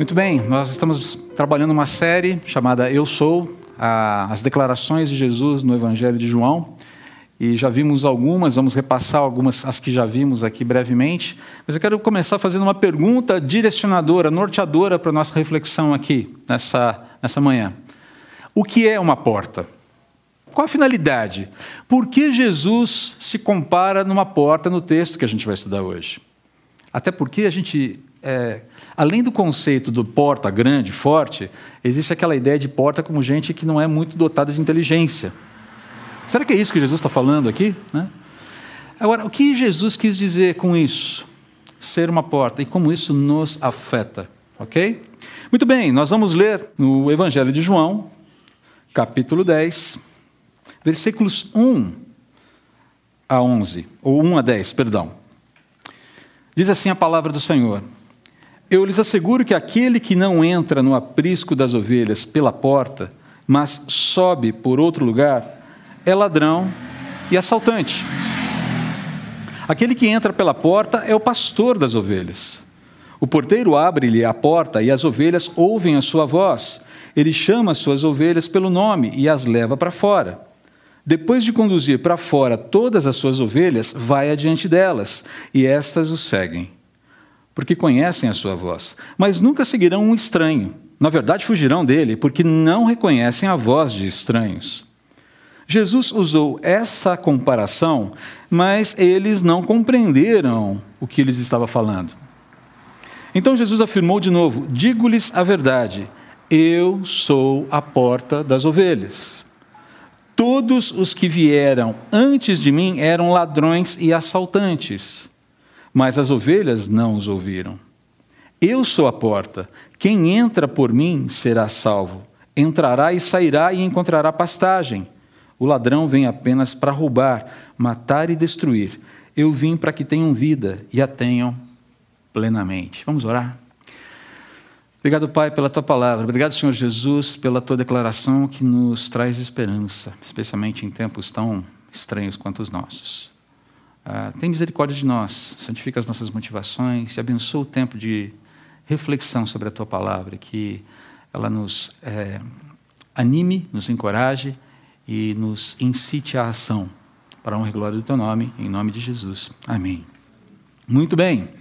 Muito bem, nós estamos trabalhando uma série chamada Eu Sou, as declarações de Jesus no Evangelho de João. E já vimos algumas, vamos repassar algumas, as que já vimos aqui brevemente. Mas eu quero começar fazendo uma pergunta direcionadora, norteadora para a nossa reflexão aqui, nessa, nessa manhã. O que é uma porta? Qual a finalidade? Por que Jesus se compara numa porta no texto que a gente vai estudar hoje? Até porque a gente, é, além do conceito do porta grande, forte, existe aquela ideia de porta como gente que não é muito dotada de inteligência. Será que é isso que Jesus está falando aqui? Né? Agora, o que Jesus quis dizer com isso? Ser uma porta e como isso nos afeta, ok? Muito bem, nós vamos ler no Evangelho de João, capítulo 10, versículos 1 a 11, ou 1 a 10, perdão. Diz assim a palavra do Senhor: Eu lhes asseguro que aquele que não entra no aprisco das ovelhas pela porta, mas sobe por outro lugar, é ladrão e assaltante. Aquele que entra pela porta é o pastor das ovelhas. O porteiro abre-lhe a porta e as ovelhas ouvem a sua voz. Ele chama as suas ovelhas pelo nome e as leva para fora. Depois de conduzir para fora todas as suas ovelhas, vai adiante delas, e estas o seguem, porque conhecem a sua voz. Mas nunca seguirão um estranho. Na verdade, fugirão dele, porque não reconhecem a voz de estranhos. Jesus usou essa comparação, mas eles não compreenderam o que eles estava falando. Então Jesus afirmou de novo: Digo-lhes a verdade, eu sou a porta das ovelhas. Todos os que vieram antes de mim eram ladrões e assaltantes, mas as ovelhas não os ouviram. Eu sou a porta. Quem entra por mim será salvo. Entrará e sairá e encontrará pastagem. O ladrão vem apenas para roubar, matar e destruir. Eu vim para que tenham vida e a tenham plenamente. Vamos orar? Obrigado, Pai, pela tua palavra. Obrigado, Senhor Jesus, pela tua declaração que nos traz esperança, especialmente em tempos tão estranhos quanto os nossos. Ah, tem misericórdia de nós, santifica as nossas motivações e abençoa o tempo de reflexão sobre a tua palavra, que ela nos é, anime, nos encoraje e nos incite à ação, para a honra e glória do teu nome, em nome de Jesus. Amém. Muito bem.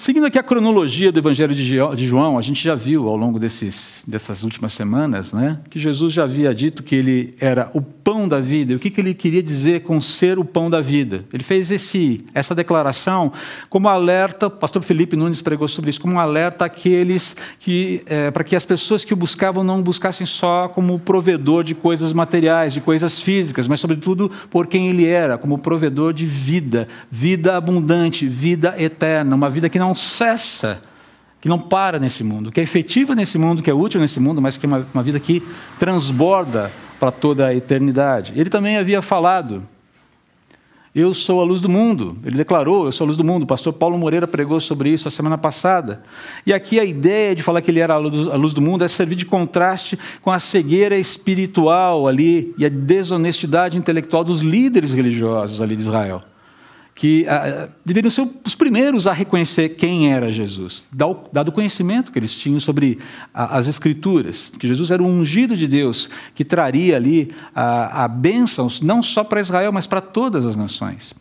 Seguindo aqui a cronologia do Evangelho de João, a gente já viu ao longo desses, dessas últimas semanas né, que Jesus já havia dito que ele era o pão da vida. E o que, que ele queria dizer com ser o pão da vida? Ele fez esse, essa declaração como alerta, o pastor Felipe Nunes pregou sobre isso, como um alerta àqueles que, é, para que as pessoas que o buscavam não o buscassem só como provedor de coisas materiais, de coisas físicas, mas sobretudo por quem ele era, como provedor de vida, vida abundante, vida eterna, uma vida que não não cessa, que não para nesse mundo, que é efetiva nesse mundo, que é útil nesse mundo, mas que é uma, uma vida que transborda para toda a eternidade. Ele também havia falado, eu sou a luz do mundo. Ele declarou, eu sou a luz do mundo. O pastor Paulo Moreira pregou sobre isso a semana passada. E aqui a ideia de falar que ele era a luz do mundo é servir de contraste com a cegueira espiritual ali e a desonestidade intelectual dos líderes religiosos ali de Israel que ah, deveriam ser os primeiros a reconhecer quem era Jesus, dado o conhecimento que eles tinham sobre as Escrituras, que Jesus era o ungido de Deus, que traria ali a, a bênçãos não só para Israel, mas para todas as nações.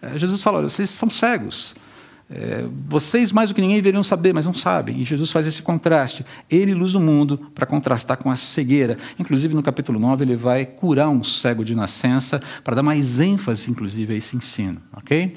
Eh, Jesus fala: vocês são cegos, é, vocês mais do que ninguém deveriam saber, mas não sabem. E Jesus faz esse contraste. Ele luz o mundo para contrastar com a cegueira. Inclusive, no capítulo 9, ele vai curar um cego de nascença para dar mais ênfase, inclusive, a esse ensino. Ok?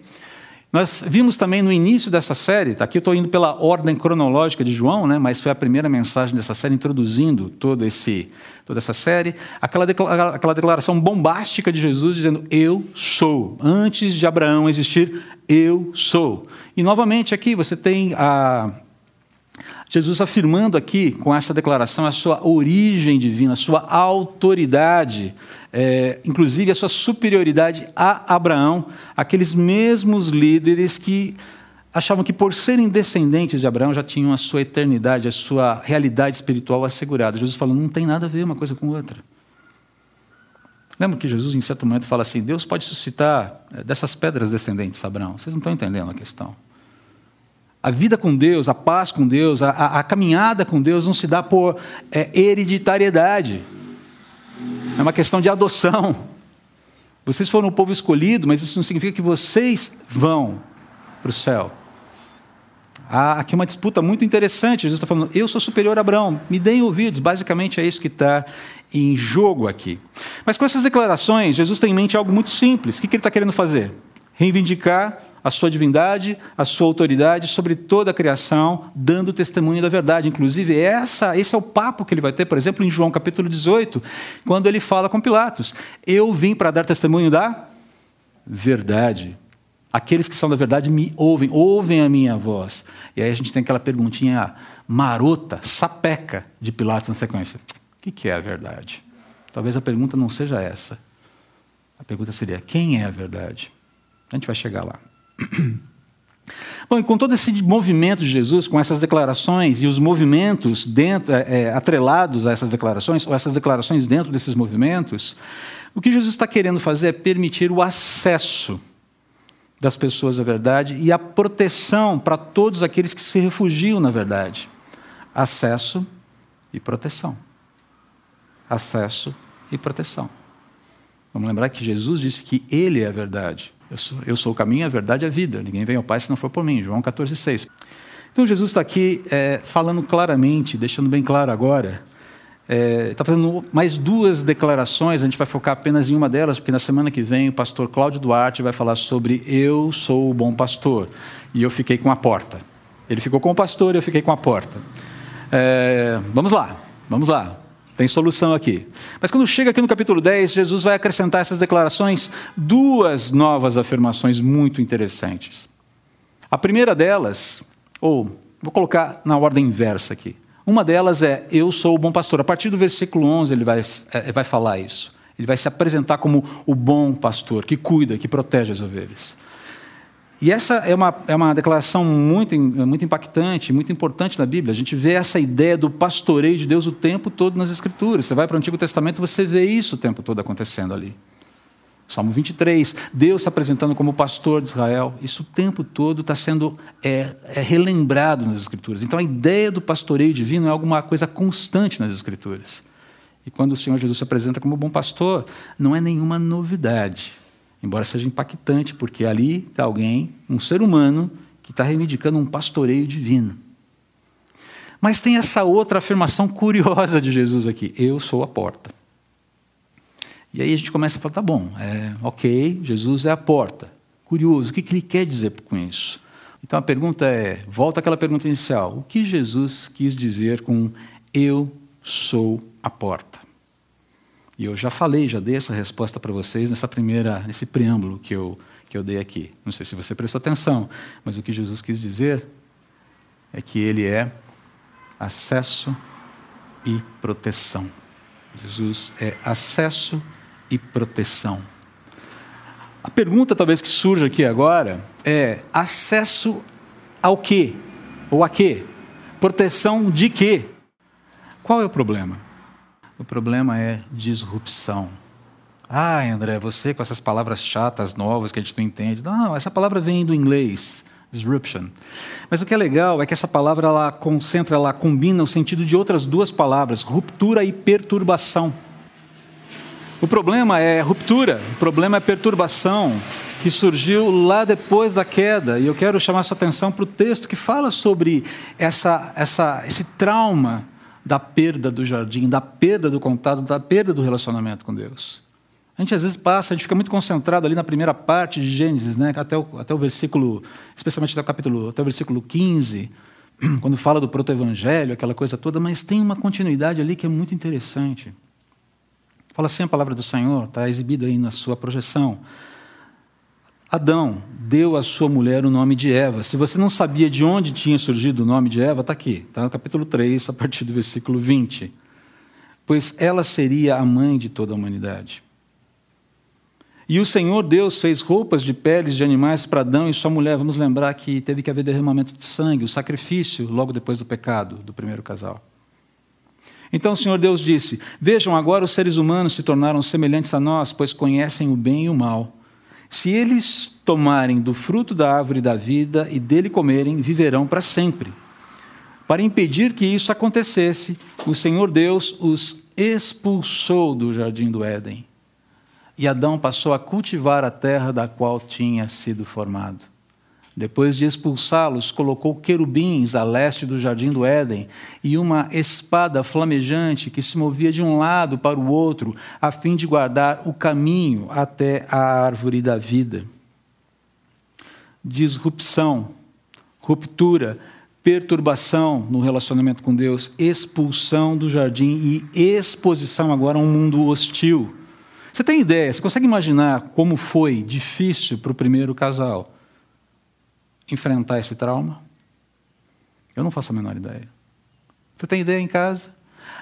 Nós vimos também no início dessa série, tá? aqui eu estou indo pela ordem cronológica de João, né? mas foi a primeira mensagem dessa série introduzindo todo esse, toda essa série, aquela, aquela declaração bombástica de Jesus dizendo: Eu sou. Antes de Abraão existir, eu sou. E novamente aqui você tem a, Jesus afirmando aqui, com essa declaração, a sua origem divina, a sua autoridade, é, inclusive a sua superioridade a Abraão, aqueles mesmos líderes que achavam que, por serem descendentes de Abraão, já tinham a sua eternidade, a sua realidade espiritual assegurada. Jesus falou: não tem nada a ver uma coisa com outra. Lembra que Jesus, em certo momento, fala assim: Deus pode suscitar é, dessas pedras descendentes, Abraão. Vocês não estão entendendo a questão. A vida com Deus, a paz com Deus, a, a, a caminhada com Deus não se dá por é, hereditariedade. É uma questão de adoção. Vocês foram o povo escolhido, mas isso não significa que vocês vão para o céu. Há aqui uma disputa muito interessante. Jesus está falando, eu sou superior a Abraão, me deem ouvidos. Basicamente é isso que está em jogo aqui. Mas com essas declarações, Jesus tem em mente algo muito simples. O que ele está querendo fazer? Reivindicar a sua divindade, a sua autoridade sobre toda a criação, dando testemunho da verdade. Inclusive, essa, esse é o papo que ele vai ter, por exemplo, em João capítulo 18, quando ele fala com Pilatos: Eu vim para dar testemunho da verdade. Aqueles que são da verdade me ouvem, ouvem a minha voz. E aí a gente tem aquela perguntinha marota, sapeca de Pilatos na sequência. O que é a verdade? Talvez a pergunta não seja essa. A pergunta seria: quem é a verdade? A gente vai chegar lá. Bom, e com todo esse movimento de Jesus, com essas declarações e os movimentos dentro, é, é, atrelados a essas declarações, ou essas declarações dentro desses movimentos, o que Jesus está querendo fazer é permitir o acesso das pessoas à verdade e a proteção para todos aqueles que se refugiam na verdade. Acesso e proteção. Acesso e proteção. Vamos lembrar que Jesus disse que Ele é a verdade. Eu sou, eu sou o caminho, a verdade e a vida. Ninguém vem ao Pai se não for por mim. João 14, 6. Então Jesus está aqui é, falando claramente, deixando bem claro agora. É, está fazendo mais duas declarações, a gente vai focar apenas em uma delas, porque na semana que vem o pastor Cláudio Duarte vai falar sobre Eu sou o bom pastor. E eu fiquei com a porta. Ele ficou com o pastor e eu fiquei com a porta. É, vamos lá, vamos lá. Tem solução aqui. Mas quando chega aqui no capítulo 10, Jesus vai acrescentar essas declarações duas novas afirmações muito interessantes. A primeira delas, ou vou colocar na ordem inversa aqui. Uma delas é: Eu sou o bom pastor. A partir do versículo 11, ele vai, é, vai falar isso. Ele vai se apresentar como o bom pastor, que cuida, que protege as ovelhas. E essa é uma, é uma declaração muito, muito impactante, muito importante na Bíblia. A gente vê essa ideia do pastoreio de Deus o tempo todo nas Escrituras. Você vai para o Antigo Testamento, você vê isso o tempo todo acontecendo ali. Salmo 23, Deus se apresentando como pastor de Israel. Isso o tempo todo está sendo é, é relembrado nas Escrituras. Então a ideia do pastoreio divino é alguma coisa constante nas Escrituras. E quando o Senhor Jesus se apresenta como bom pastor, não é nenhuma novidade. Embora seja impactante, porque ali está alguém, um ser humano, que está reivindicando um pastoreio divino. Mas tem essa outra afirmação curiosa de Jesus aqui: Eu sou a porta. E aí a gente começa a falar: tá bom, é, ok, Jesus é a porta. Curioso, o que, que ele quer dizer com isso? Então a pergunta é: volta àquela pergunta inicial: o que Jesus quis dizer com Eu sou a porta? E eu já falei, já dei essa resposta para vocês nessa primeira, nesse preâmbulo que eu, que eu dei aqui. Não sei se você prestou atenção, mas o que Jesus quis dizer é que ele é acesso e proteção. Jesus é acesso e proteção. A pergunta talvez que surja aqui agora é: acesso ao quê? Ou a quê? Proteção de quê? Qual é o problema? O problema é disrupção. Ah, André, você com essas palavras chatas, novas que a gente não entende. Não, essa palavra vem do inglês, disruption. Mas o que é legal é que essa palavra ela concentra, ela combina o sentido de outras duas palavras, ruptura e perturbação. O problema é ruptura, o problema é perturbação, que surgiu lá depois da queda. E eu quero chamar sua atenção para o texto que fala sobre essa, essa, esse trauma da perda do jardim, da perda do contato, da perda do relacionamento com Deus. A gente às vezes passa, a gente fica muito concentrado ali na primeira parte de Gênesis, né? até, o, até o versículo, especialmente até o capítulo, até o versículo 15, quando fala do proto-evangelho, aquela coisa toda, mas tem uma continuidade ali que é muito interessante. Fala assim a palavra do Senhor, está exibida aí na sua projeção. Adão deu à sua mulher o nome de Eva. Se você não sabia de onde tinha surgido o nome de Eva, está aqui, está no capítulo 3, a partir do versículo 20. Pois ela seria a mãe de toda a humanidade. E o Senhor Deus fez roupas de peles de animais para Adão e sua mulher. Vamos lembrar que teve que haver derramamento de sangue, o sacrifício logo depois do pecado do primeiro casal. Então o Senhor Deus disse: Vejam, agora os seres humanos se tornaram semelhantes a nós, pois conhecem o bem e o mal. Se eles tomarem do fruto da árvore da vida e dele comerem, viverão para sempre. Para impedir que isso acontecesse, o Senhor Deus os expulsou do jardim do Éden. E Adão passou a cultivar a terra da qual tinha sido formado. Depois de expulsá-los, colocou querubins a leste do jardim do Éden e uma espada flamejante que se movia de um lado para o outro, a fim de guardar o caminho até a árvore da vida. Disrupção, ruptura, perturbação no relacionamento com Deus, expulsão do jardim e exposição agora a um mundo hostil. Você tem ideia, você consegue imaginar como foi difícil para o primeiro casal enfrentar esse trauma? Eu não faço a menor ideia. Você tem ideia em casa?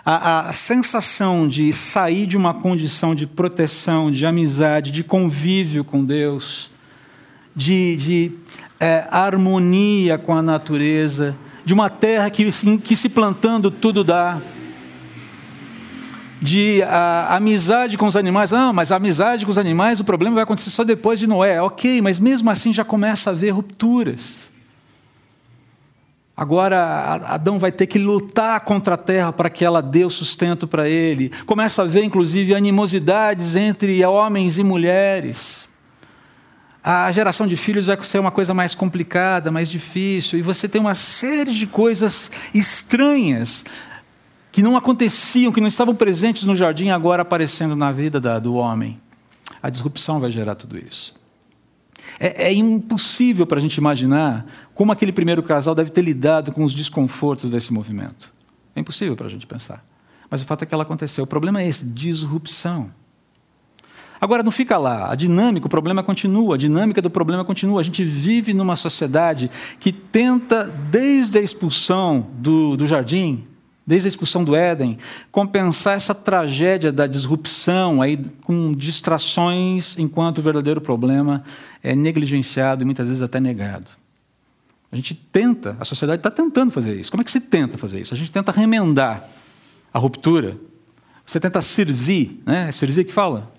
A, a, sensação de sair de uma condição de proteção, de amizade, de convívio com Deus, de, de é, harmonia com a natureza, de uma terra que, que se plantando tudo dá, de a, amizade com os animais. Ah, mas a amizade com os animais, o problema vai acontecer só depois de Noé. Ok, mas mesmo assim já começa a haver rupturas. Agora Adão vai ter que lutar contra a terra para que ela dê o sustento para ele. Começa a haver, inclusive, animosidades entre homens e mulheres. A geração de filhos vai ser uma coisa mais complicada, mais difícil, e você tem uma série de coisas estranhas que não aconteciam, que não estavam presentes no jardim, agora aparecendo na vida da, do homem. A disrupção vai gerar tudo isso. É, é impossível para a gente imaginar como aquele primeiro casal deve ter lidado com os desconfortos desse movimento. É impossível para a gente pensar. Mas o fato é que ela aconteceu. O problema é esse: disrupção. Agora, não fica lá. A dinâmica, o problema continua, a dinâmica do problema continua. A gente vive numa sociedade que tenta, desde a expulsão do, do jardim, desde a expulsão do Éden, compensar essa tragédia da disrupção aí com distrações, enquanto o verdadeiro problema é negligenciado e muitas vezes até negado. A gente tenta, a sociedade está tentando fazer isso. Como é que se tenta fazer isso? A gente tenta remendar a ruptura. Você tenta cirzir, né? É cirzir que fala?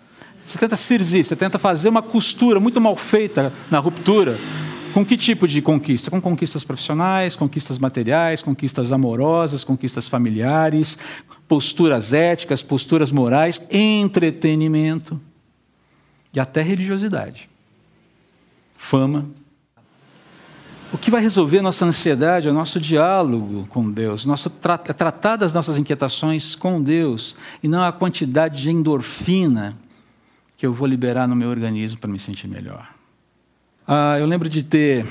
Você tenta cirzir, você tenta fazer uma costura muito mal feita na ruptura com que tipo de conquista? Com conquistas profissionais, conquistas materiais, conquistas amorosas, conquistas familiares, posturas éticas, posturas morais, entretenimento e até religiosidade. Fama. O que vai resolver nossa ansiedade é o nosso diálogo com Deus, nosso tra é tratar das nossas inquietações com Deus e não a quantidade de endorfina que eu vou liberar no meu organismo para me sentir melhor. Ah, eu lembro de ter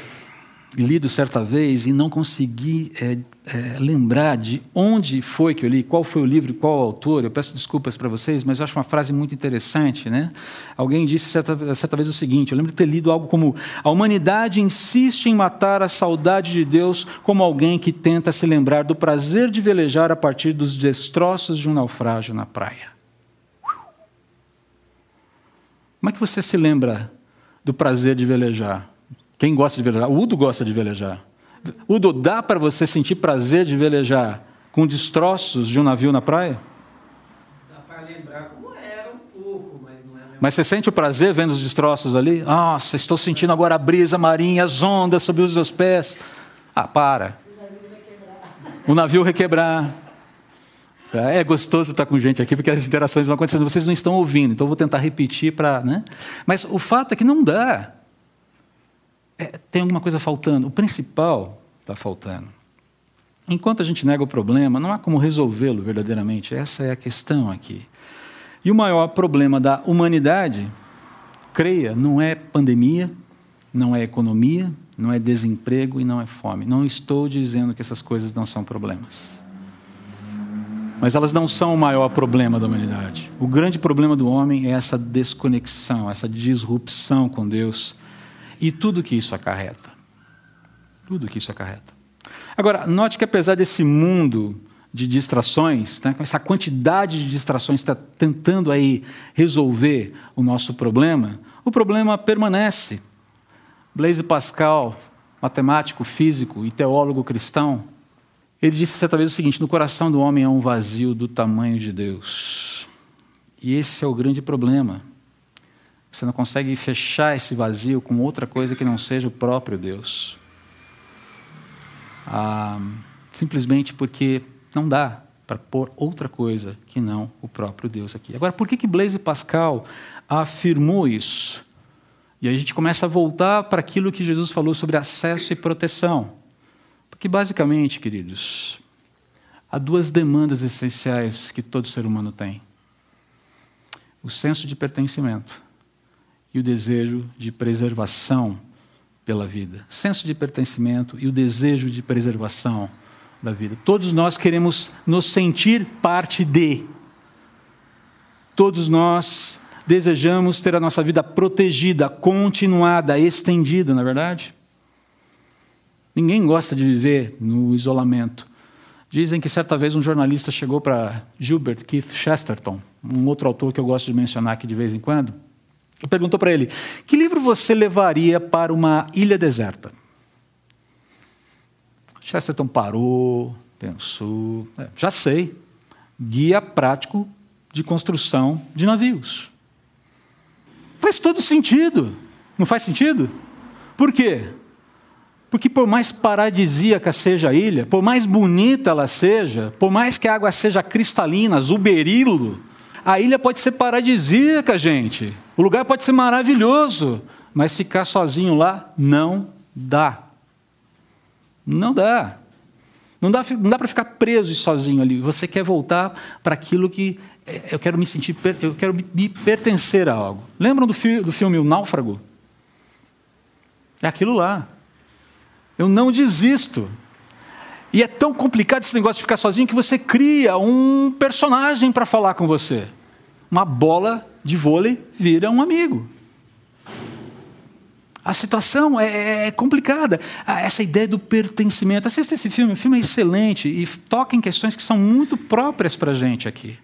lido certa vez e não consegui é, é, lembrar de onde foi que eu li, qual foi o livro, qual o autor. Eu peço desculpas para vocês, mas eu acho uma frase muito interessante. Né? Alguém disse certa, certa vez o seguinte: eu lembro de ter lido algo como: A humanidade insiste em matar a saudade de Deus como alguém que tenta se lembrar do prazer de velejar a partir dos destroços de um naufrágio na praia. Como é que você se lembra do prazer de velejar. Quem gosta de velejar? O Udo gosta de velejar. Udo, dá para você sentir prazer de velejar com destroços de um navio na praia? Dá para lembrar como era um pouco, mas não é. Mas você sente o prazer vendo os destroços ali? Nossa, estou sentindo agora a brisa marinha, as ondas sobre os meus pés. Ah, para. O navio requebrar. É gostoso estar com gente aqui, porque as interações vão acontecendo, vocês não estão ouvindo, então vou tentar repetir para. Né? Mas o fato é que não dá. É, tem alguma coisa faltando. O principal está faltando. Enquanto a gente nega o problema, não há como resolvê-lo verdadeiramente. Essa é a questão aqui. E o maior problema da humanidade, creia, não é pandemia, não é economia, não é desemprego e não é fome. Não estou dizendo que essas coisas não são problemas. Mas elas não são o maior problema da humanidade. O grande problema do homem é essa desconexão, essa disrupção com Deus e tudo que isso acarreta. Tudo que isso acarreta. Agora, note que apesar desse mundo de distrações, né, essa quantidade de distrações está tentando aí resolver o nosso problema, o problema permanece. Blaise Pascal, matemático, físico e teólogo cristão, ele disse certa vez o seguinte: no coração do homem há um vazio do tamanho de Deus. E esse é o grande problema. Você não consegue fechar esse vazio com outra coisa que não seja o próprio Deus. Ah, simplesmente porque não dá para pôr outra coisa que não o próprio Deus aqui. Agora, por que, que Blaise Pascal afirmou isso? E aí a gente começa a voltar para aquilo que Jesus falou sobre acesso e proteção. Porque, basicamente, queridos, há duas demandas essenciais que todo ser humano tem: o senso de pertencimento e o desejo de preservação pela vida. Senso de pertencimento e o desejo de preservação da vida. Todos nós queremos nos sentir parte de. Todos nós desejamos ter a nossa vida protegida, continuada, estendida, na é verdade? Ninguém gosta de viver no isolamento. Dizem que certa vez um jornalista chegou para Gilbert Keith Chesterton, um outro autor que eu gosto de mencionar aqui de vez em quando, e perguntou para ele: Que livro você levaria para uma ilha deserta? Chesterton parou, pensou. É, já sei. Guia prático de construção de navios. Faz todo sentido. Não faz sentido? Por quê? Porque por mais paradisíaca seja a ilha, por mais bonita ela seja, por mais que a água seja cristalina, azul berilo, a ilha pode ser paradisíaca, gente. O lugar pode ser maravilhoso, mas ficar sozinho lá não dá. Não dá. Não dá, não dá para ficar preso e sozinho ali. Você quer voltar para aquilo que é, eu quero me sentir, eu quero me pertencer a algo. Lembram do, do filme O Náufrago? É aquilo lá. Eu não desisto. E é tão complicado esse negócio de ficar sozinho que você cria um personagem para falar com você. Uma bola de vôlei vira um amigo. A situação é, é, é, complicada. Essa ideia do pertencimento. Assista esse filme, o filme é excelente e toca em questões que são muito próprias para a gente aqui.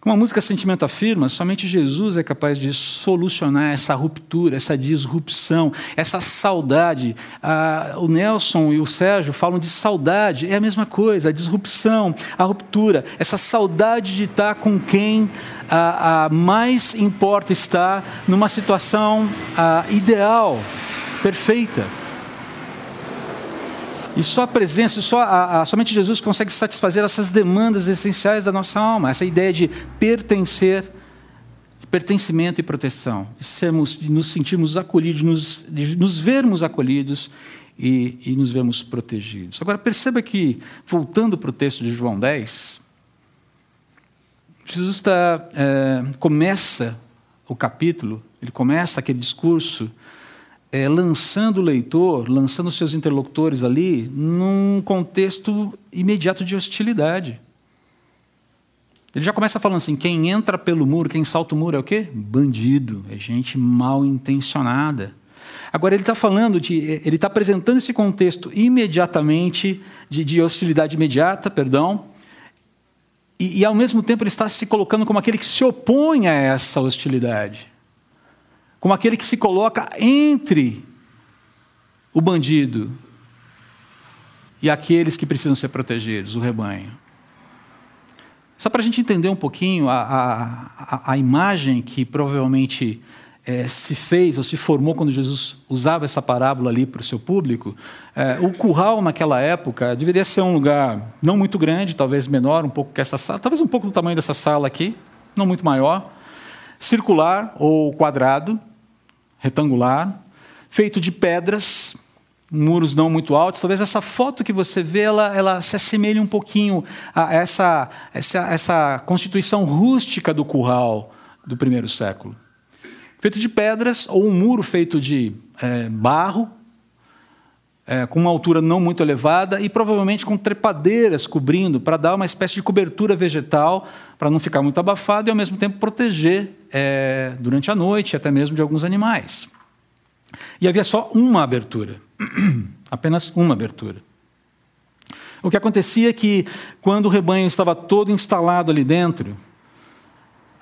Como a música Sentimento afirma, somente Jesus é capaz de solucionar essa ruptura, essa disrupção, essa saudade. Ah, o Nelson e o Sérgio falam de saudade, é a mesma coisa, a disrupção, a ruptura, essa saudade de estar com quem ah, ah, mais importa estar numa situação ah, ideal, perfeita. E só a presença, só a, a, somente Jesus consegue satisfazer essas demandas essenciais da nossa alma, essa ideia de pertencer, de pertencimento e proteção, de, sermos, de nos sentirmos acolhidos, nos, de nos vermos acolhidos e, e nos vermos protegidos. Agora perceba que, voltando para o texto de João 10, Jesus está, é, começa o capítulo, ele começa aquele discurso é, lançando o leitor, lançando seus interlocutores ali, num contexto imediato de hostilidade. Ele já começa falando assim: quem entra pelo muro, quem salta o muro é o quê? Bandido, é gente mal intencionada. Agora ele está falando de, ele está apresentando esse contexto imediatamente de, de hostilidade imediata, perdão, e, e, ao mesmo tempo ele está se colocando como aquele que se opõe a essa hostilidade como aquele que se coloca entre o bandido e aqueles que precisam ser protegidos, o rebanho. Só para a gente entender um pouquinho a, a, a imagem que provavelmente é, se fez ou se formou quando Jesus usava essa parábola ali para o seu público, é, o curral naquela época deveria ser um lugar não muito grande, talvez menor um pouco que essa sala, talvez um pouco do tamanho dessa sala aqui, não muito maior, circular ou quadrado, retangular, feito de pedras, muros não muito altos. Talvez essa foto que você vê, ela, ela se assemelhe um pouquinho a essa, essa, essa constituição rústica do curral do primeiro século. Feito de pedras, ou um muro feito de é, barro, é, com uma altura não muito elevada e provavelmente com trepadeiras cobrindo, para dar uma espécie de cobertura vegetal, para não ficar muito abafado e ao mesmo tempo proteger é, durante a noite, até mesmo de alguns animais. E havia só uma abertura, apenas uma abertura. O que acontecia é que, quando o rebanho estava todo instalado ali dentro,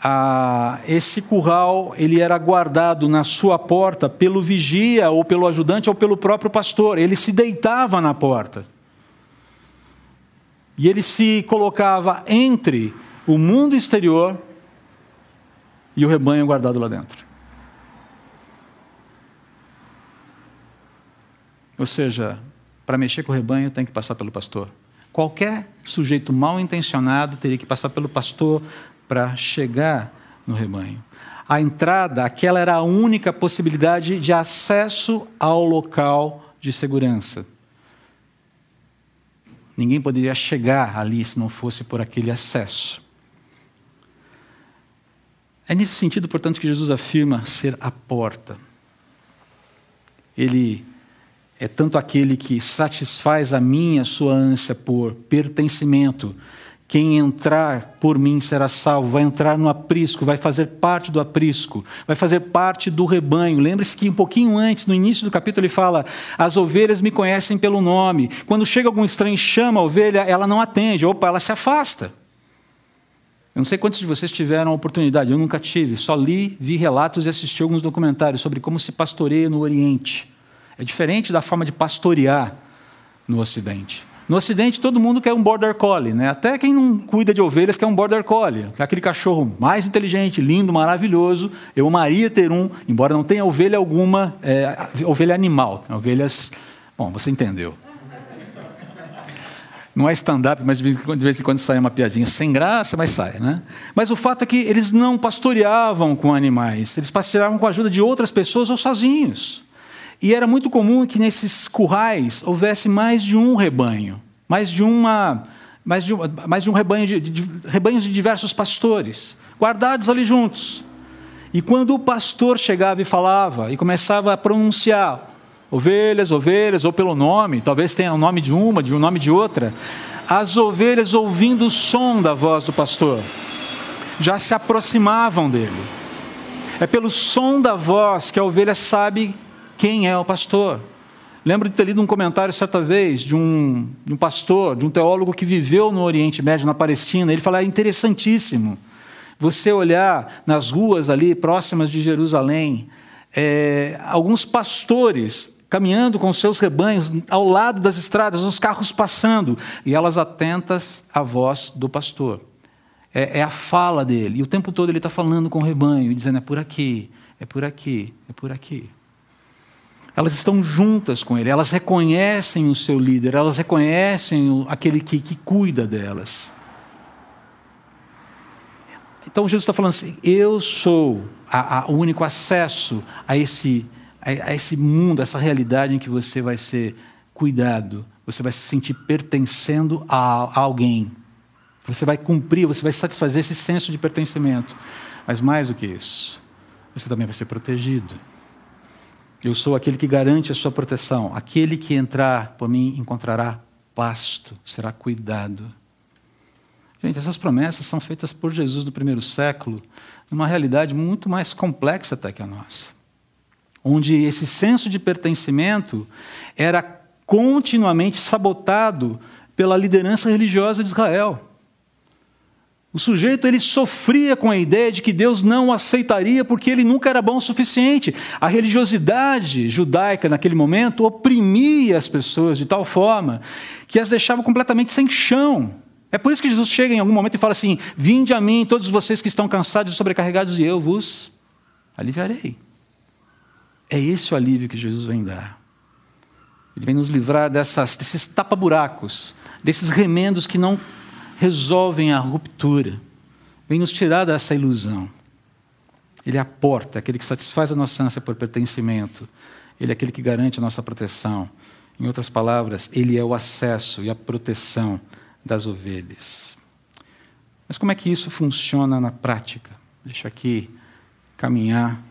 ah, esse curral ele era guardado na sua porta pelo vigia ou pelo ajudante ou pelo próprio pastor. Ele se deitava na porta. E ele se colocava entre o mundo exterior e o rebanho guardado lá dentro. Ou seja, para mexer com o rebanho tem que passar pelo pastor. Qualquer sujeito mal intencionado teria que passar pelo pastor para chegar no rebanho. A entrada, aquela era a única possibilidade de acesso ao local de segurança. Ninguém poderia chegar ali se não fosse por aquele acesso. É nesse sentido, portanto, que Jesus afirma ser a porta. Ele é tanto aquele que satisfaz a minha, sua ânsia por pertencimento, quem entrar por mim será salvo, vai entrar no aprisco, vai fazer parte do aprisco, vai fazer parte do rebanho. Lembre-se que um pouquinho antes, no início do capítulo, ele fala: As ovelhas me conhecem pelo nome. Quando chega algum estranho e chama a ovelha, ela não atende, opa, ela se afasta. Eu não sei quantos de vocês tiveram a oportunidade, eu nunca tive, só li, vi relatos e assisti alguns documentários sobre como se pastoreia no Oriente. É diferente da forma de pastorear no Ocidente. No Ocidente, todo mundo quer um border collie, né? Até quem não cuida de ovelhas quer um border collie, é aquele cachorro mais inteligente, lindo, maravilhoso. Eu amaria ter um, embora não tenha ovelha alguma, é, ovelha animal, ovelhas. Bom, você entendeu. Não é stand-up, mas de vez em quando sai uma piadinha sem graça, mas sai, né? Mas o fato é que eles não pastoreavam com animais, eles pastoreavam com a ajuda de outras pessoas ou sozinhos. E era muito comum que nesses currais houvesse mais de um rebanho, mais de uma, mais de, mais de um rebanho de, de, rebanhos de diversos pastores, guardados ali juntos. E quando o pastor chegava e falava e começava a pronunciar ovelhas, ovelhas, ou pelo nome, talvez tenha o nome de uma, de um nome de outra, as ovelhas ouvindo o som da voz do pastor, já se aproximavam dele. É pelo som da voz que a ovelha sabe quem é o pastor. Lembro de ter lido um comentário certa vez de um, de um pastor, de um teólogo que viveu no Oriente Médio, na Palestina. Ele fala: é interessantíssimo você olhar nas ruas ali próximas de Jerusalém, é, alguns pastores caminhando com seus rebanhos ao lado das estradas, os carros passando, e elas atentas à voz do pastor. É, é a fala dele, e o tempo todo ele está falando com o rebanho, dizendo: é por aqui, é por aqui, é por aqui elas estão juntas com ele, elas reconhecem o seu líder, elas reconhecem aquele que, que cuida delas. Então Jesus está falando assim: eu sou a, a, o único acesso a esse, a, a esse mundo, a essa realidade em que você vai ser cuidado, você vai se sentir pertencendo a, a alguém. Você vai cumprir, você vai satisfazer esse senso de pertencimento. Mas mais do que isso, você também vai ser protegido. Eu sou aquele que garante a sua proteção. Aquele que entrar por mim encontrará pasto, será cuidado. Gente, essas promessas são feitas por Jesus no primeiro século, numa realidade muito mais complexa até que a nossa. Onde esse senso de pertencimento era continuamente sabotado pela liderança religiosa de Israel. O sujeito ele sofria com a ideia de que Deus não o aceitaria porque ele nunca era bom o suficiente. A religiosidade judaica naquele momento oprimia as pessoas de tal forma que as deixava completamente sem chão. É por isso que Jesus chega em algum momento e fala assim: Vinde a mim, todos vocês que estão cansados e sobrecarregados, e eu vos aliviarei. É esse o alívio que Jesus vem dar. Ele vem nos livrar dessas, desses tapa-buracos, desses remendos que não resolvem a ruptura, vem nos tirar dessa ilusão. Ele é a porta, aquele que satisfaz a nossa ânsia por pertencimento. Ele é aquele que garante a nossa proteção. Em outras palavras, ele é o acesso e a proteção das ovelhas. Mas como é que isso funciona na prática? Deixa aqui caminhar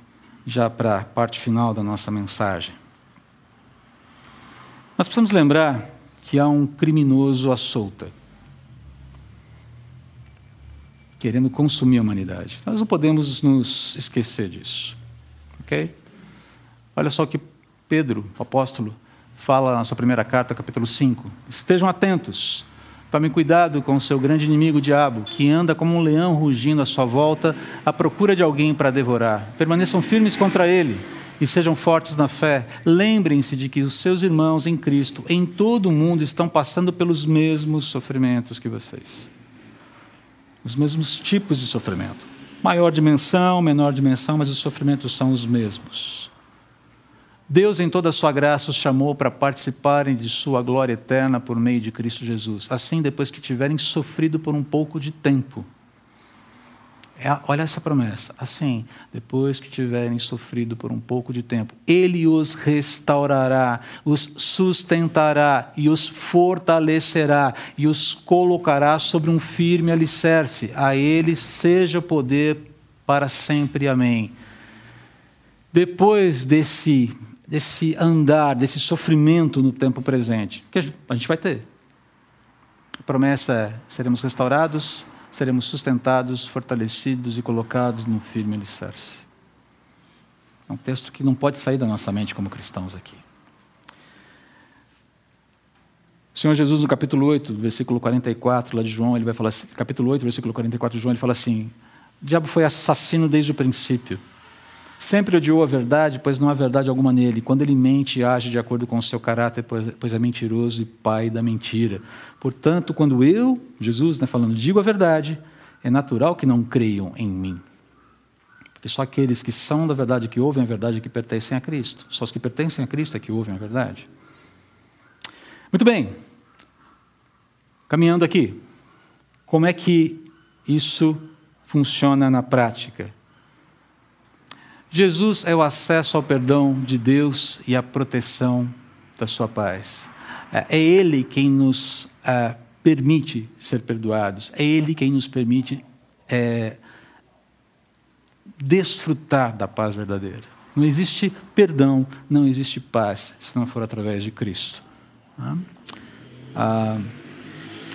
já para a parte final da nossa mensagem. Nós precisamos lembrar que há um criminoso à solta querendo consumir a humanidade. Nós não podemos nos esquecer disso. Ok? Olha só o que Pedro, o apóstolo, fala na sua primeira carta, capítulo 5. Estejam atentos. Tomem cuidado com o seu grande inimigo, o diabo, que anda como um leão rugindo à sua volta, à procura de alguém para devorar. Permaneçam firmes contra ele e sejam fortes na fé. Lembrem-se de que os seus irmãos em Cristo, em todo o mundo, estão passando pelos mesmos sofrimentos que vocês os mesmos tipos de sofrimento. Maior dimensão, menor dimensão, mas os sofrimentos são os mesmos. Deus, em toda a sua graça, os chamou para participarem de sua glória eterna por meio de Cristo Jesus. Assim, depois que tiverem sofrido por um pouco de tempo. É, olha essa promessa. Assim, depois que tiverem sofrido por um pouco de tempo, Ele os restaurará, os sustentará e os fortalecerá e os colocará sobre um firme alicerce. A Ele seja poder para sempre. Amém. Depois desse desse andar, desse sofrimento no tempo presente, que a gente vai ter. A promessa é: seremos restaurados, seremos sustentados, fortalecidos e colocados no firme alicerce. É um texto que não pode sair da nossa mente como cristãos aqui. O Senhor Jesus, no capítulo 8, versículo 44, lá de João, ele vai falar assim, capítulo 8, versículo 44 de João, ele fala assim: O diabo foi assassino desde o princípio. Sempre odiou a verdade, pois não há verdade alguma nele. Quando ele mente, age de acordo com o seu caráter, pois é mentiroso e pai da mentira. Portanto, quando eu, Jesus, né, falando, digo a verdade, é natural que não creiam em mim. Porque só aqueles que são da verdade, que ouvem a verdade, que pertencem a Cristo. Só os que pertencem a Cristo é que ouvem a verdade. Muito bem. Caminhando aqui. Como é que isso funciona na prática? Jesus é o acesso ao perdão de Deus e a proteção da sua paz. É, é Ele quem nos é, permite ser perdoados, é Ele quem nos permite é, desfrutar da paz verdadeira. Não existe perdão, não existe paz, se não for através de Cristo. Ah,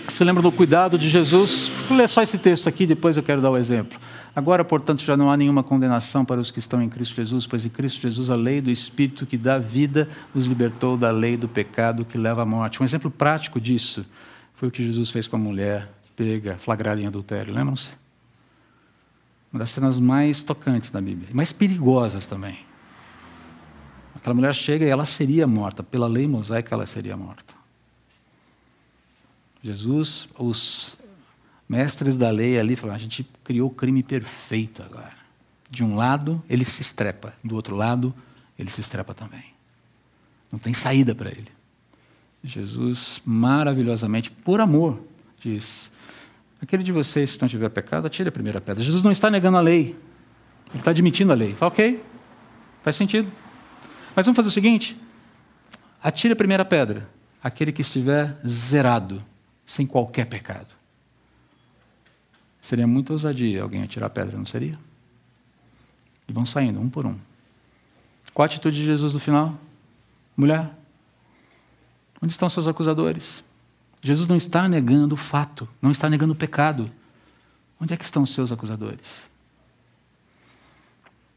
você lembra do cuidado de Jesus? Vou ler só esse texto aqui, depois eu quero dar o exemplo. Agora, portanto, já não há nenhuma condenação para os que estão em Cristo Jesus, pois em Cristo Jesus a lei do Espírito que dá vida os libertou da lei do pecado que leva à morte. Um exemplo prático disso foi o que Jesus fez com a mulher pega, flagrada em adultério. Lembram-se? Uma das cenas mais tocantes da Bíblia, mais perigosas também. Aquela mulher chega e ela seria morta, pela lei mosaica ela seria morta. Jesus os mestres da lei ali falaram: a gente criou o crime perfeito agora. De um lado, ele se estrepa, do outro lado, ele se estrepa também. Não tem saída para ele. Jesus, maravilhosamente, por amor, diz: aquele de vocês que não tiver pecado, atire a primeira pedra. Jesus não está negando a lei, ele está admitindo a lei. Fala, ok, faz sentido. Mas vamos fazer o seguinte: atire a primeira pedra, aquele que estiver zerado, sem qualquer pecado. Seria muita ousadia alguém atirar pedra, não seria? E vão saindo, um por um. Qual a atitude de Jesus no final? Mulher, onde estão seus acusadores? Jesus não está negando o fato, não está negando o pecado. Onde é que estão os seus acusadores?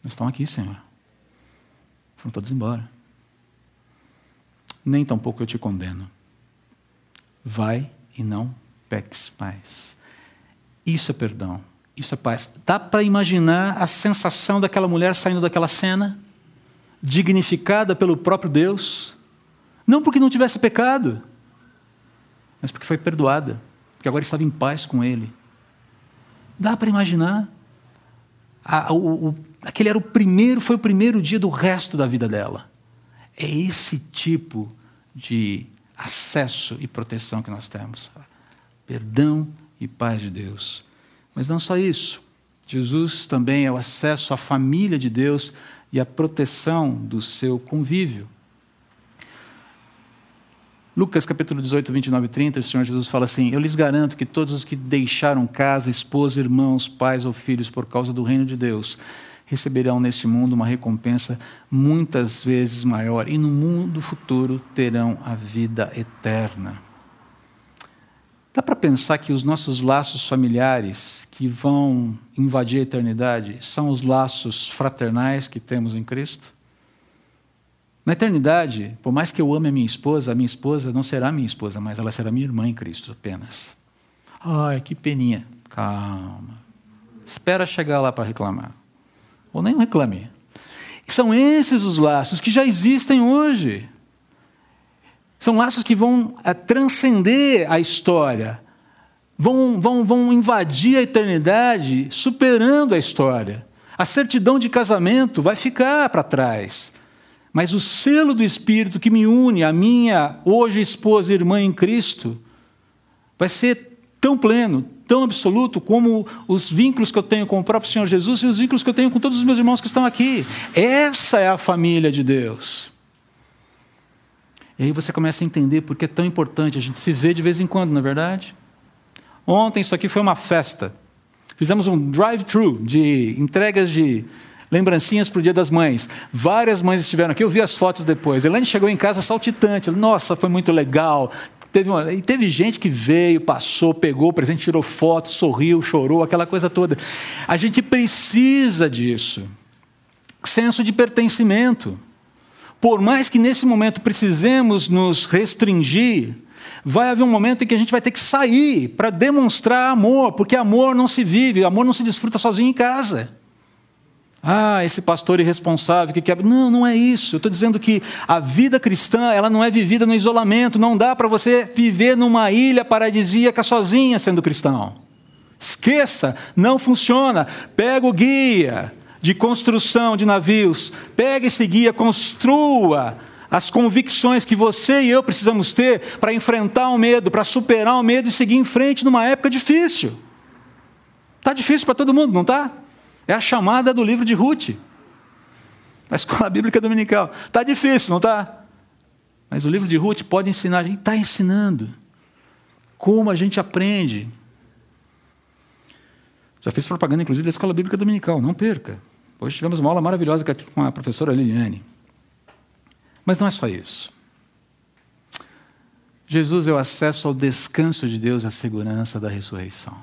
Não estão aqui, Senhor. Foram todos embora. Nem tampouco eu te condeno. Vai e não peques mais. Isso é perdão, isso é paz. Dá para imaginar a sensação daquela mulher saindo daquela cena, dignificada pelo próprio Deus, não porque não tivesse pecado, mas porque foi perdoada, porque agora estava em paz com Ele. Dá para imaginar? A, o, aquele era o primeiro, foi o primeiro dia do resto da vida dela. É esse tipo de acesso e proteção que nós temos. Perdão e paz de Deus. Mas não só isso. Jesus também é o acesso à família de Deus e a proteção do seu convívio. Lucas capítulo 18, 29 e 30, o Senhor Jesus fala assim: Eu lhes garanto que todos os que deixaram casa, esposa, irmãos, pais ou filhos por causa do reino de Deus receberão neste mundo uma recompensa muitas vezes maior e no mundo futuro terão a vida eterna. Dá para pensar que os nossos laços familiares que vão invadir a eternidade são os laços fraternais que temos em Cristo? Na eternidade, por mais que eu ame a minha esposa, a minha esposa não será minha esposa, mas ela será minha irmã em Cristo apenas. Ai, que peninha. Calma. Espera chegar lá para reclamar. Ou nem reclame. são esses os laços que já existem hoje. São laços que vão é, transcender a história, vão, vão, vão invadir a eternidade, superando a história. A certidão de casamento vai ficar para trás, Mas o selo do Espírito que me une à minha hoje esposa e irmã em Cristo vai ser tão pleno, tão absoluto como os vínculos que eu tenho com o próprio Senhor Jesus e os vínculos que eu tenho com todos os meus irmãos que estão aqui. Essa é a família de Deus. E aí você começa a entender por que é tão importante a gente se ver de vez em quando, não é verdade? Ontem isso aqui foi uma festa. Fizemos um drive-thru de entregas de lembrancinhas para o Dia das Mães. Várias mães estiveram aqui, eu vi as fotos depois. Elaine chegou em casa saltitante. Nossa, foi muito legal. Teve uma... E teve gente que veio, passou, pegou o presente, tirou foto, sorriu, chorou, aquela coisa toda. A gente precisa disso. Senso de pertencimento. Por mais que nesse momento precisemos nos restringir, vai haver um momento em que a gente vai ter que sair para demonstrar amor, porque amor não se vive, amor não se desfruta sozinho em casa. Ah, esse pastor irresponsável que quebra. Não, não é isso. Eu estou dizendo que a vida cristã ela não é vivida no isolamento. Não dá para você viver numa ilha paradisíaca sozinha sendo cristão. Esqueça, não funciona. Pega o guia de construção de navios, pega esse guia, construa as convicções que você e eu precisamos ter para enfrentar o medo, para superar o medo e seguir em frente numa época difícil. Está difícil para todo mundo, não está? É a chamada do livro de Ruth. A escola bíblica dominical. Está difícil, não está? Mas o livro de Ruth pode ensinar, a gente está ensinando. Como a gente aprende. Já fiz propaganda, inclusive, da escola bíblica dominical, não perca. Hoje tivemos uma aula maravilhosa com a professora Liliane. Mas não é só isso. Jesus é o acesso ao descanso de Deus e à segurança da ressurreição.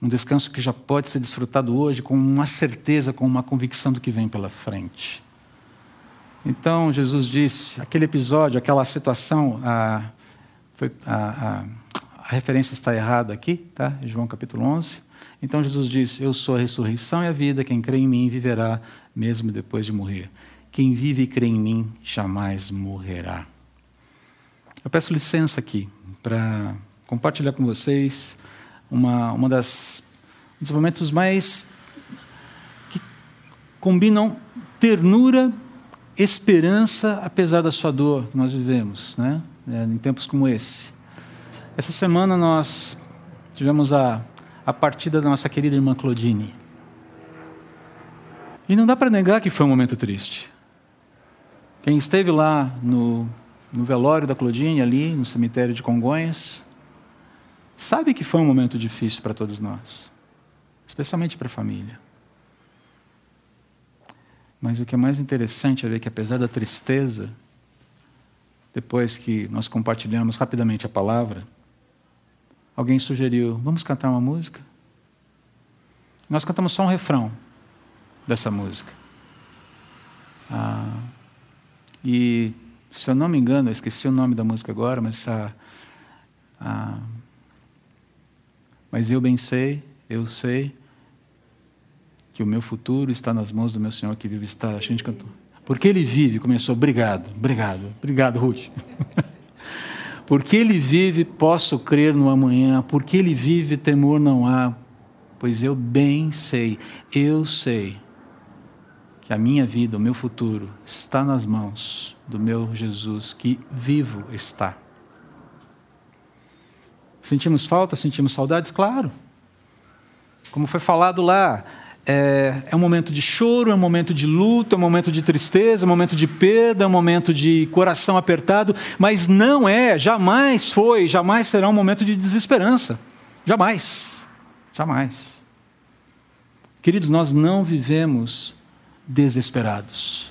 Um descanso que já pode ser desfrutado hoje com uma certeza, com uma convicção do que vem pela frente. Então, Jesus disse, aquele episódio, aquela situação, a, a, a, a referência está errada aqui, tá? João capítulo 11. Então Jesus disse: Eu sou a ressurreição e a vida, quem crê em mim viverá mesmo depois de morrer. Quem vive e crê em mim jamais morrerá. Eu peço licença aqui para compartilhar com vocês uma, uma das, um dos momentos mais que combinam ternura, esperança, apesar da sua dor que nós vivemos, né? É, em tempos como esse. Essa semana nós tivemos a, a partida da nossa querida irmã Claudine. E não dá para negar que foi um momento triste. Quem esteve lá no, no velório da Claudine, ali no cemitério de Congonhas, sabe que foi um momento difícil para todos nós, especialmente para a família. Mas o que é mais interessante é ver que, apesar da tristeza, depois que nós compartilhamos rapidamente a palavra, alguém sugeriu: vamos cantar uma música? Nós cantamos só um refrão dessa música. Ah, e, se eu não me engano, eu esqueci o nome da música agora, mas a, a mas eu bem sei, eu sei que o meu futuro está nas mãos do meu Senhor que vive está. A gente cantou. Porque ele vive, começou, obrigado, obrigado, obrigado, Ruth. Porque ele vive, posso crer no amanhã. Porque ele vive, temor não há. Pois eu bem sei, eu sei que a minha vida, o meu futuro está nas mãos do meu Jesus que vivo está. Sentimos falta, sentimos saudades? Claro. Como foi falado lá, é, é, um momento de choro, é um momento de luto, é um momento de tristeza, é um momento de perda, é um momento de coração apertado, mas não é, jamais foi, jamais será um momento de desesperança. Jamais. Jamais. Queridos, nós não vivemos desesperados.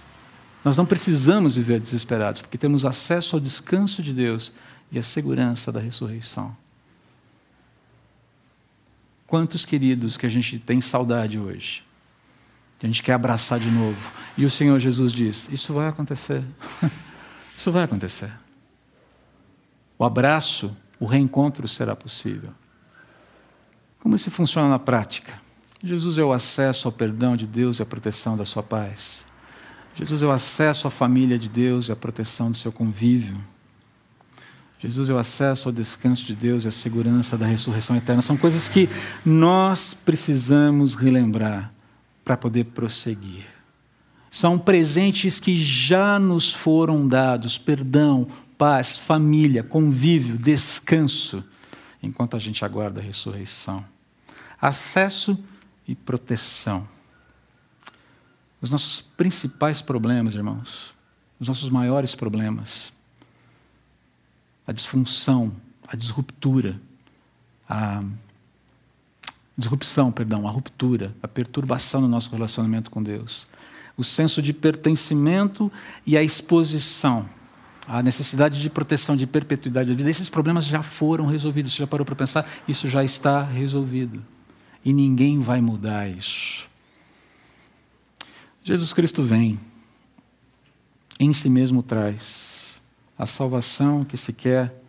Nós não precisamos viver desesperados, porque temos acesso ao descanso de Deus e à segurança da ressurreição. Quantos queridos que a gente tem saudade hoje, que a gente quer abraçar de novo, e o Senhor Jesus diz: Isso vai acontecer. Isso vai acontecer. O abraço, o reencontro será possível. Como isso funciona na prática? Jesus é o acesso ao perdão de Deus e à proteção da sua paz. Jesus é o acesso à família de Deus e à proteção do seu convívio. Jesus é o acesso ao descanso de Deus e a segurança da ressurreição eterna. São coisas que nós precisamos relembrar para poder prosseguir. São presentes que já nos foram dados: perdão, paz, família, convívio, descanso, enquanto a gente aguarda a ressurreição. Acesso e proteção. Os nossos principais problemas, irmãos, os nossos maiores problemas, a disfunção, a disruptura, a disrupção, perdão, a ruptura, a perturbação no nosso relacionamento com Deus, o senso de pertencimento e a exposição, a necessidade de proteção, de perpetuidade da vida, esses problemas já foram resolvidos. Você já parou para pensar? Isso já está resolvido. E ninguém vai mudar isso. Jesus Cristo vem, em si mesmo traz a salvação que se quer,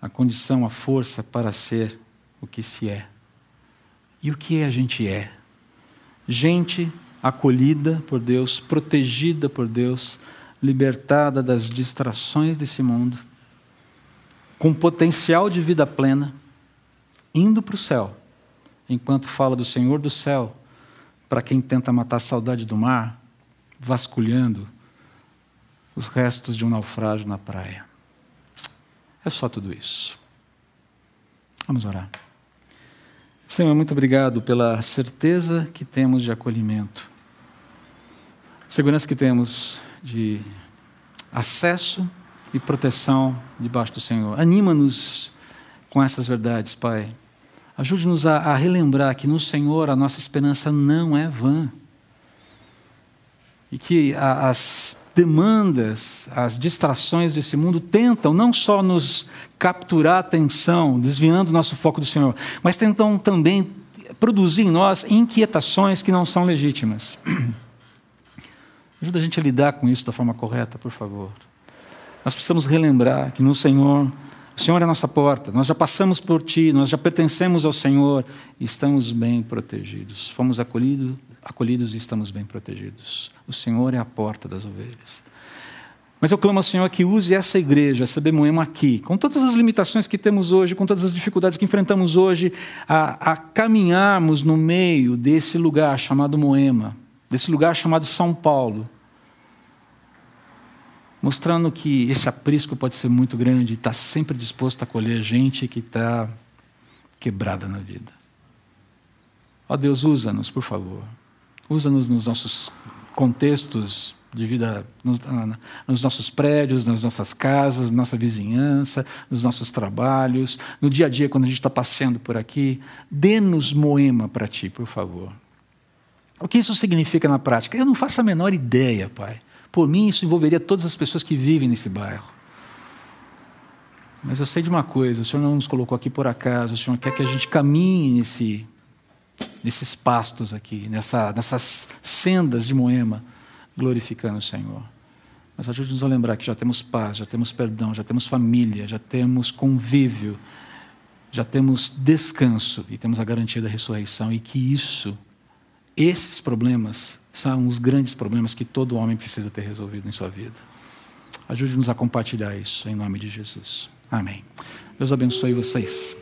a condição, a força para ser o que se é. E o que a gente é? Gente acolhida por Deus, protegida por Deus, libertada das distrações desse mundo, com potencial de vida plena, indo para o céu, enquanto fala do Senhor do céu, para quem tenta matar a saudade do mar, vasculhando os restos de um naufrágio na praia. É só tudo isso. Vamos orar. Senhor, muito obrigado pela certeza que temos de acolhimento, segurança que temos de acesso e proteção debaixo do Senhor. Anima-nos com essas verdades, Pai. Ajude-nos a, a relembrar que no Senhor a nossa esperança não é vã e que as demandas, as distrações desse mundo tentam não só nos capturar a atenção, desviando o nosso foco do Senhor, mas tentam também produzir em nós inquietações que não são legítimas. Ajuda a gente a lidar com isso da forma correta, por favor. Nós precisamos relembrar que no Senhor, o Senhor é a nossa porta, nós já passamos por Ti, nós já pertencemos ao Senhor e estamos bem protegidos. Fomos acolhidos acolhidos e estamos bem protegidos. O Senhor é a porta das ovelhas. Mas eu clamo ao Senhor que use essa igreja, essa Bemoema aqui, com todas as limitações que temos hoje, com todas as dificuldades que enfrentamos hoje, a, a caminharmos no meio desse lugar chamado Moema, desse lugar chamado São Paulo, mostrando que esse aprisco pode ser muito grande e está sempre disposto a acolher gente que está quebrada na vida. Ó Deus, usa-nos, por favor. Usa-nos nos nossos contextos de vida, nos nossos prédios, nas nossas casas, nossa vizinhança, nos nossos trabalhos, no dia a dia, quando a gente está passeando por aqui. Dê-nos moema para Ti, por favor. O que isso significa na prática? Eu não faço a menor ideia, Pai. Por mim, isso envolveria todas as pessoas que vivem nesse bairro. Mas eu sei de uma coisa: o Senhor não nos colocou aqui por acaso, o Senhor quer que a gente caminhe nesse nesses pastos aqui, nessa, nessas sendas de Moema, glorificando o Senhor. Mas ajude-nos a lembrar que já temos paz, já temos perdão, já temos família, já temos convívio, já temos descanso e temos a garantia da ressurreição e que isso, esses problemas, são os grandes problemas que todo homem precisa ter resolvido em sua vida. Ajude-nos a compartilhar isso em nome de Jesus. Amém. Deus abençoe vocês.